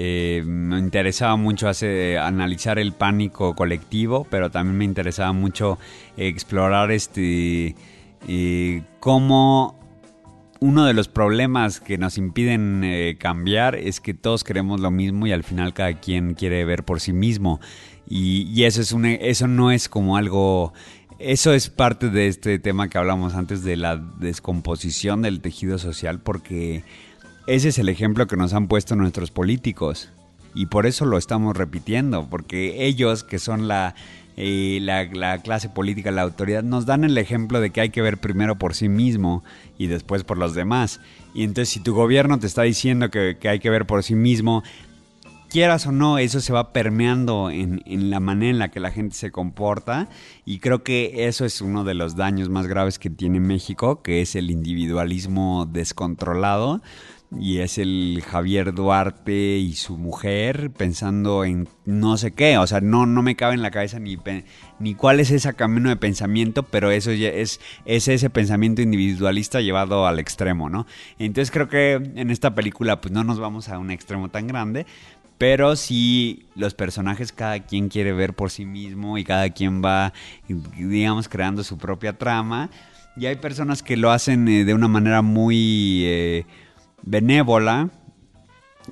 eh, me interesaba mucho hacer, analizar el pánico colectivo, pero también me interesaba mucho explorar este eh, cómo uno de los problemas que nos impiden eh, cambiar es que todos queremos lo mismo y al final cada quien quiere ver por sí mismo. Y, eso, es eso no es como algo... Eso es parte de este tema que hablamos antes de la descomposición del tejido social porque ese es el ejemplo que nos han puesto nuestros políticos. Y por eso lo estamos repitiendo, porque ellos, que son la, eh, la, la clase política, la autoridad, nos dan el ejemplo de que hay que ver primero por sí mismo y después por los demás. Y entonces si tu gobierno te está diciendo que, que hay que ver por sí mismo, quieras o no, eso se va permeando en, en la manera en la que la gente se comporta y creo que eso es uno de los daños más graves que tiene México, que es el individualismo descontrolado y es el Javier Duarte y su mujer pensando en no sé qué, o sea, no, no me cabe en la cabeza ni, ni cuál es ese camino de pensamiento, pero eso ya es, es ese pensamiento individualista llevado al extremo, ¿no? Entonces creo que en esta película pues no nos vamos a un extremo tan grande, pero sí los personajes cada quien quiere ver por sí mismo y cada quien va, digamos, creando su propia trama. Y hay personas que lo hacen eh, de una manera muy eh, benévola.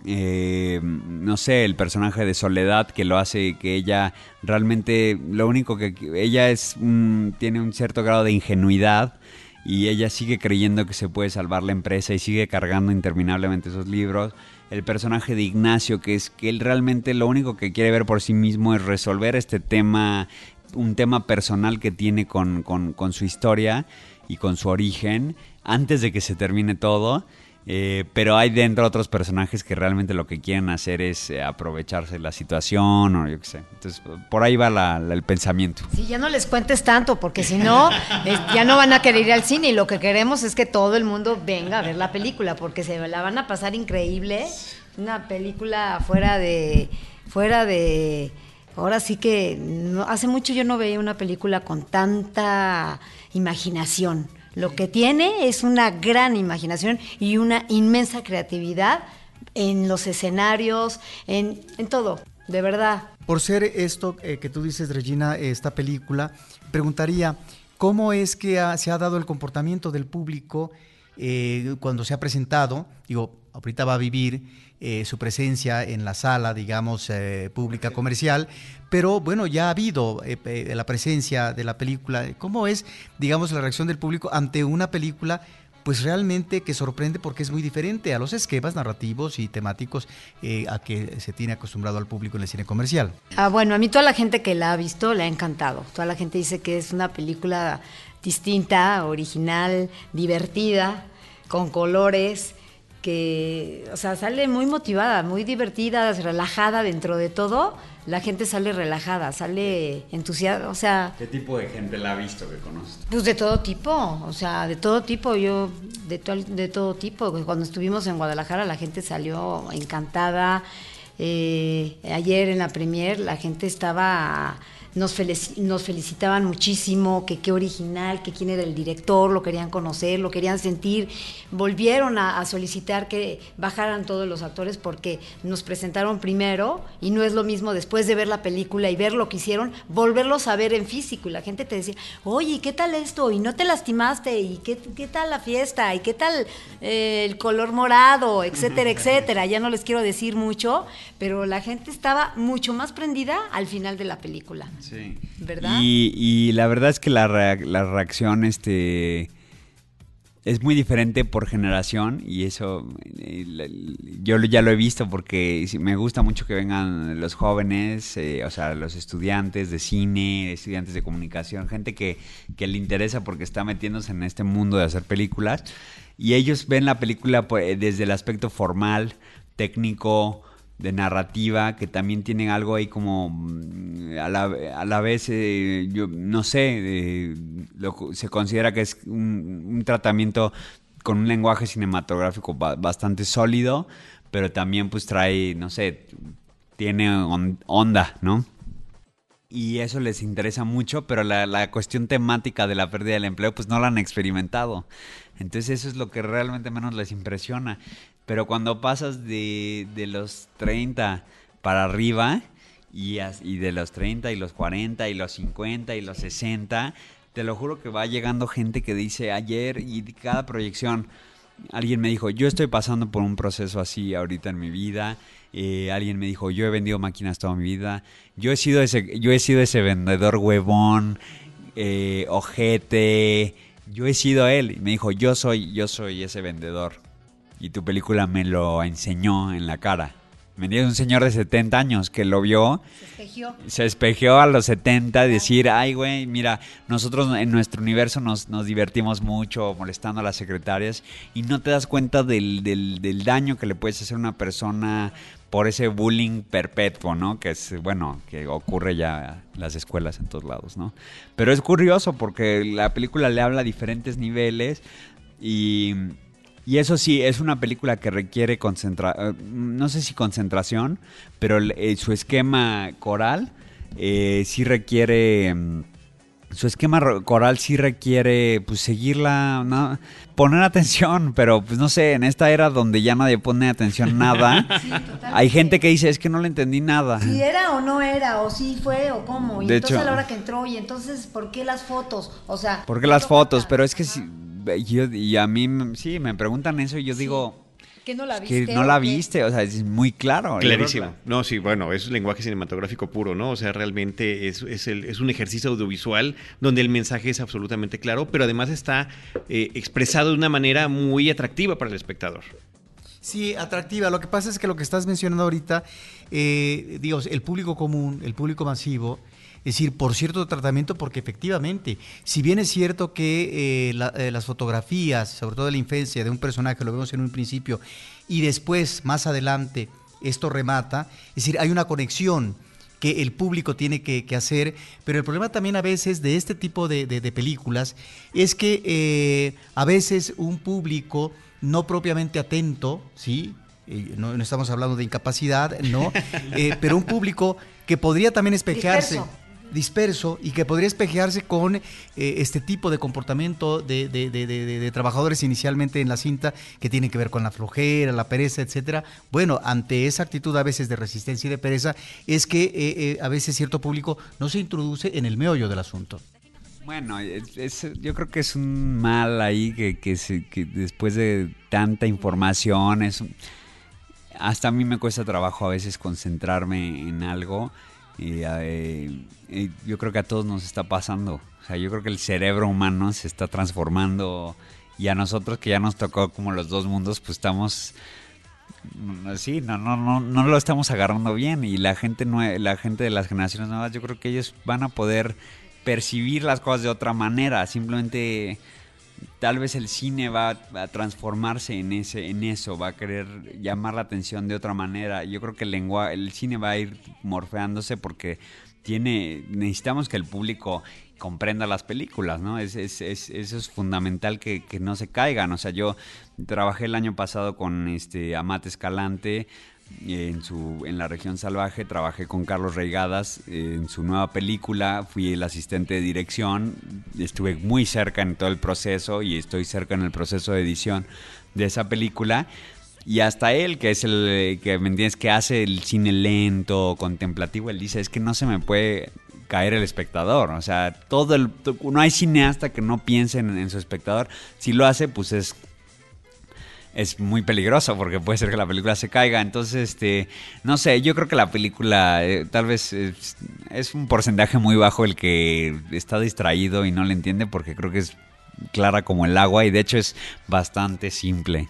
Eh, no sé, el personaje de Soledad que lo hace que ella realmente lo único que ella es un- tiene un cierto grado de ingenuidad y ella sigue creyendo que se puede salvar la empresa y sigue cargando interminablemente esos libros. El personaje de Ignacio, que es que él realmente lo único que quiere ver por sí mismo es resolver este tema, un tema personal que tiene con, con, con su historia y con su origen antes de que se termine todo eh, pero hay dentro otros personajes que realmente lo que quieren hacer es eh, aprovecharse de la situación o yo qué sé. Entonces, por ahí va el pensamiento. Sí, ya no les cuentes tanto, porque si no, ya no van a querer ir al cine y lo que queremos es que todo el mundo venga a ver la película, porque se la van a pasar increíble. Una película fuera de... fuera de ahora sí que hace mucho yo no veía una película con tanta imaginación. Lo que tiene es una gran imaginación y una inmensa creatividad en los escenarios, en, todo, de verdad. Por ser esto eh, que tú dices, Regina, esta película, preguntaría, ¿cómo es que se ha dado el comportamiento del público eh, cuando se ha presentado? Digo, ahorita va a vivir eh, su presencia en la sala, digamos, eh, pública comercial, pero bueno, ya ha habido la presencia de la película. ¿Cómo es, digamos, la reacción del público ante una película? Pues realmente que sorprende porque es muy diferente a los esquemas narrativos y temáticos a que se tiene acostumbrado al público en el cine comercial. Ah, bueno, a mí toda la gente que la ha visto le ha encantado. Toda la gente dice que es una película distinta, original, divertida, con colores que, o sea, sale muy motivada, muy divertida, relajada dentro de todo. La gente sale relajada, sale entusiasmada, o sea... ¿Qué tipo de gente la ha visto que conoces? Pues de todo tipo, o sea, de todo tipo, yo, de, de todo tipo. Cuando estuvimos en Guadalajara la gente salió encantada. Eh, ayer en la premier la gente estaba nos, nos felicitaban muchísimo, que qué original, que quién era el director, lo querían conocer, lo querían sentir. Volvieron a, solicitar que bajaran todos los actores porque nos presentaron primero y no es lo mismo después de ver la película y ver lo que hicieron, volverlos a ver en físico. Y la gente te decía, oye, ¿qué tal esto? Y no te lastimaste, y qué, qué tal la fiesta, y qué tal eh, el color morado, etcétera, etcétera. Ya no les quiero decir mucho, pero la gente estaba mucho más prendida al final de la película. Sí. ¿Verdad? Y, la verdad es que la, la reacción este, es muy diferente por generación y eso eh, yo ya lo he visto porque me gusta mucho que vengan los jóvenes, eh, o sea, los estudiantes de cine, estudiantes de comunicación, gente que, que le interesa porque está metiéndose en este mundo de hacer películas y ellos ven la película pues, desde el aspecto formal, técnico, de narrativa que también tienen algo ahí como mm, a la, a la vez, eh, yo no sé, eh, se considera que es un, tratamiento con un lenguaje cinematográfico bastante sólido, pero también pues trae, no sé, tiene onda, ¿no? Y eso les interesa mucho, pero la, la cuestión temática de la pérdida del empleo pues no la han experimentado. Entonces eso es lo que realmente menos les impresiona. Pero cuando pasas de, los 30 para arriba, y, y, de los 30 y los 40 y los 50 y los 60, te lo juro que va llegando gente que dice ayer y cada proyección, alguien me dijo, yo estoy pasando por un proceso así ahorita en mi vida. Eh, alguien me dijo, yo he vendido máquinas toda mi vida. Yo he sido ese, yo he sido ese vendedor huevón, eh, ojete. Yo he sido él. Y me dijo, yo soy, yo soy ese vendedor y tu película me lo enseñó en la cara. Me un señor de 70 años que lo vio. Se espejeó. Se espejeó a los 70 decir, ay, güey, mira, nosotros en nuestro universo nos, nos, divertimos mucho molestando a las secretarias y no te das cuenta del, del, del, daño que le puedes hacer a una persona por ese bullying perpetuo, ¿no? Que es, bueno, que ocurre ya en las escuelas en todos lados, ¿no? Pero es curioso porque la película le habla a diferentes niveles y y eso sí, es una película que requiere concentración, eh, no sé si concentración, pero eh, su esquema coral eh, sí requiere... Mm, su esquema coral sí requiere pues seguirla, poner atención, pero pues no sé, en esta era donde ya nadie pone atención nada, hay gente que dice, es que no le entendí nada. Si era o no era, o si fue o cómo, y entonces a la hora que entró, y entonces, ¿por qué las fotos? O sea... ¿Por qué las fotos? Pero es que si, y a mí sí me preguntan eso y yo digo, que no la que viste. no o la viste, o sea, es muy claro. Clarísimo. No, sí, bueno, es lenguaje cinematográfico puro, ¿no? O sea, realmente es, es, el- es un ejercicio audiovisual donde el mensaje es absolutamente claro, pero además está eh, expresado de una manera muy atractiva para el espectador. Sí, atractiva. Lo que pasa es que lo que estás mencionando ahorita, eh, digo, el público común, el público masivo, es decir, por cierto tratamiento, porque efectivamente, si bien es cierto que eh, la- eh, las fotografías, sobre todo de la infancia de un personaje, lo vemos en un principio, y después, más adelante, esto remata, es decir, hay una conexión que el público tiene que, que hacer, pero el problema también a veces de este tipo de, de- de películas es que eh, a veces un público no propiamente atento, ¿sí? No, no estamos hablando de incapacidad, ¿no? Eh, pero un público que podría también espejearse. Disperso. Disperso y que podría espejearse con eh, este tipo de comportamiento de, de- de- de- trabajadores inicialmente en la cinta que tiene que ver con la flojera, la pereza, etcétera. Bueno, ante esa actitud a veces de resistencia y de pereza, es que eh, eh, a veces cierto público no se introduce en el meollo del asunto. Bueno, yo creo que es un mal ahí que, que, se- que después de tanta información, es, hasta a mí me cuesta trabajo a veces concentrarme en algo. Y, eh, y yo creo que a todos nos está pasando. O sea, yo creo que el cerebro humano se está transformando y a nosotros que ya nos tocó como los dos mundos, pues estamos no, Sí, no, no, no, no lo estamos agarrando bien y la gente la gente de las generaciones nuevas, yo creo que ellos van a poder percibir las cosas de otra manera. Simplemente, tal vez el cine va a, transformarse en ese, en eso, va a querer llamar la atención de otra manera. Yo creo que el lenguaje, el cine va a ir morfeándose porque tiene, necesitamos que el público comprenda las películas, ¿no? Es, es- es- eso es fundamental que, que no se caigan. O sea, yo trabajé el año pasado con este Amate Escalante en su en la región salvaje, trabajé con Carlos Reigadas eh, en su nueva película, fui el asistente de dirección, estuve muy cerca en todo el proceso y estoy cerca en el proceso de edición de esa película. Y hasta él, que es el que me entiendes, que hace el cine lento, contemplativo, él dice, es que no se me puede caer el espectador. O sea, todo el, no hay cineasta que no piense en, en su espectador. Si lo hace, pues es es muy peligroso porque puede ser que la película se caiga. Entonces, este, no sé, yo creo que la película eh, tal vez es, es un porcentaje muy bajo el que está distraído y no le entiende porque creo que es clara como el agua y de hecho es bastante simple.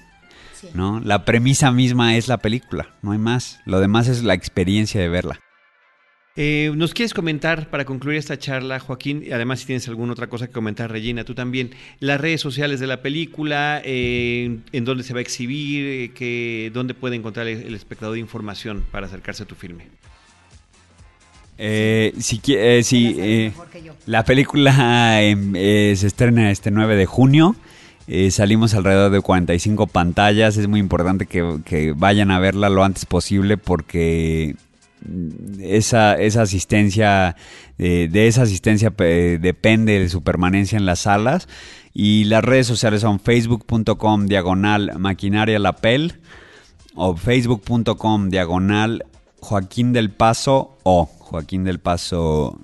Sí. ¿no? La premisa misma es la película, no hay más. Lo demás es la experiencia de verla. Eh, ¿Nos quieres comentar para concluir esta charla, Joaquín? Y Además, si tienes alguna otra cosa que comentar, Regina, tú también. Las redes sociales de la película, eh, en dónde se va a exhibir, eh, que, dónde puede encontrar el, el espectador información para acercarse a tu filme. Eh, si, eh, si, eh, la película se estrena este 9 de junio. Eh, salimos alrededor de 45 pantallas. Es muy importante que, que vayan a verla lo antes posible porque esa, esa asistencia, eh, de esa asistencia depende de su permanencia en las salas. Y las redes sociales son facebook.com diagonal maquinaria lapel o facebook.com diagonal Joaquín del Paso o Joaquín del Paso.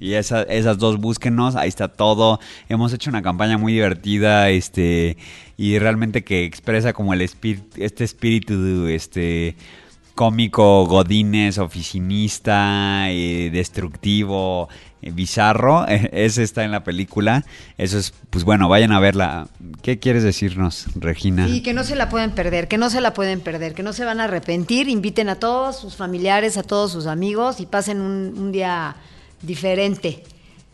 Y esa- esas dos búsquenos, ahí está todo. Hemos hecho una campaña muy divertida, este, y realmente que expresa como el espíritu, este espíritu, este, cómico, godines, oficinista, eh, destructivo, eh, bizarro. Ese está en la película. Eso es, pues bueno, vayan a verla. ¿Qué quieres decirnos, Regina? Sí, que no se la pueden perder, que no se la pueden perder, que no se van a arrepentir. Inviten a todos sus familiares, a todos sus amigos y pasen un, un día diferente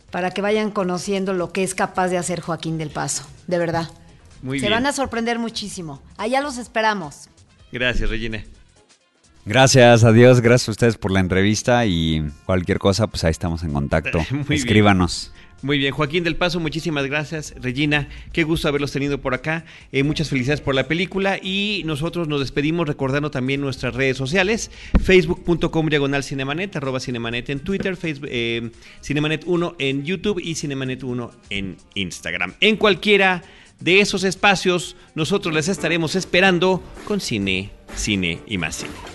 para que vayan conociendo lo que es capaz de hacer Joaquín del Paso, de verdad. Muy se bien. van a sorprender muchísimo. Allá los esperamos. Gracias, Regina. Gracias, adiós, gracias a ustedes por la entrevista y cualquier cosa, pues ahí estamos en contacto. Muy bien. Escríbanos. Muy bien, Joaquín del Paso, muchísimas gracias. Regina, qué gusto haberlos tenido por acá. Eh, muchas felicidades por la película y nosotros nos despedimos recordando también nuestras redes sociales, facebook.com diagonal cinemanet, arroba cinemanet en Twitter, Facebook, eh, cinemanet 1 en YouTube y cinemanet 1 en Instagram. En cualquiera de esos espacios, nosotros les estaremos esperando con cine, cine y más cine.